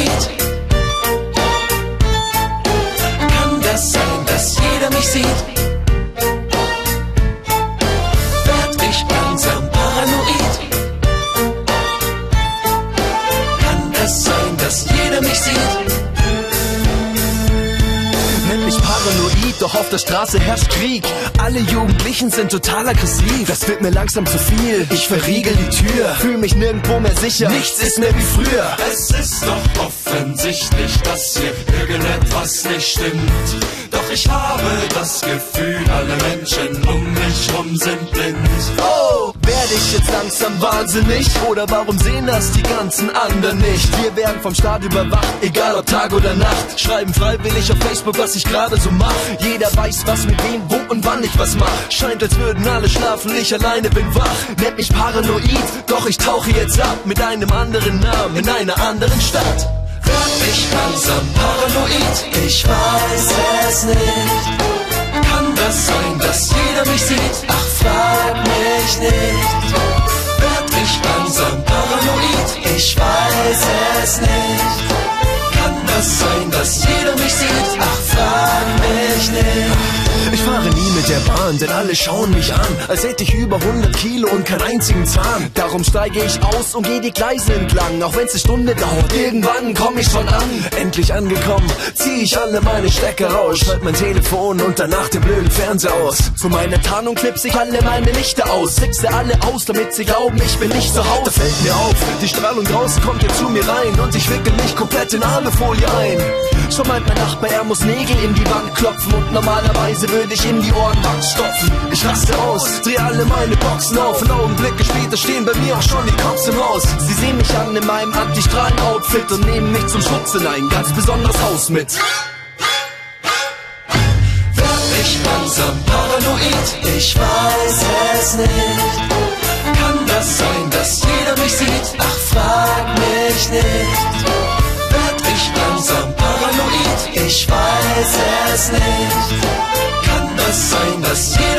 beat. Paranoid, doch auf der Straße herrscht Krieg. Alle Jugendlichen sind total aggressiv. Das wird mir langsam zu viel. Ich verriegel die Tür, fühl mich nirgendwo mehr sicher. Nichts ist mehr wie früher. Es ist doch offensichtlich, dass hier irgendetwas nicht stimmt. Doch ich habe das Gefühl, alle Menschen um mich rum sind blind. Oh, werde ich jetzt langsam wahnsinnig? Oder warum sehen das die ganzen anderen nicht? Wir werden vom Staat überwacht, egal ob Tag oder Nacht. Schreiben freiwillig auf Facebook, was ich gerade so mach. Jeder weiß, was mit wem, wo und wann ich was mach. Scheint, als würden alle schlafen, ich alleine bin wach. Nennt mich paranoid, doch ich tauche jetzt ab mit einem anderen Namen in einer anderen Stadt. Werd ich langsam paranoid? Ich weiß es nicht. Sein, dass der Bahn, denn alle schauen mich an, als hätte ich über 100 Kilo und keinen einzigen Zahn. Darum steige ich aus und gehe die Gleise entlang, auch wenn's eine Stunde dauert. Irgendwann komme ich schon an. Endlich angekommen, zieh ich alle meine Stecker raus, schalt mein Telefon und danach den blöden Fernseher aus. Zu meiner Tarnung knipse ich alle meine Lichter aus, fixe alle aus, damit sie glauben, ich bin nicht zu Hause. Da fällt mir auf, die Strahlung draußen kommt jetzt zu mir rein und ich wickel mich komplett in Alufolie ein. Schon meint mein Nachbar, er muss Nägel in die Wand klopfen und normalerweise würde ich in die Ohrenwand stopfen. Ich raste aus, dreh alle meine Boxen auf und Augenblicke später stehen bei mir auch schon die Cops im Haus. Sie sehen mich an in meinem Antistrahlen-Outfit und nehmen mich zum Schutz in ein ganz besonderes Haus mit. Werd ich langsam paranoid? Ich weiß es nicht. Kann das sein, dass jeder mich sieht? Ach, frag mich nicht. Werd ich langsam paranoid? Ich weiß es nicht. Kann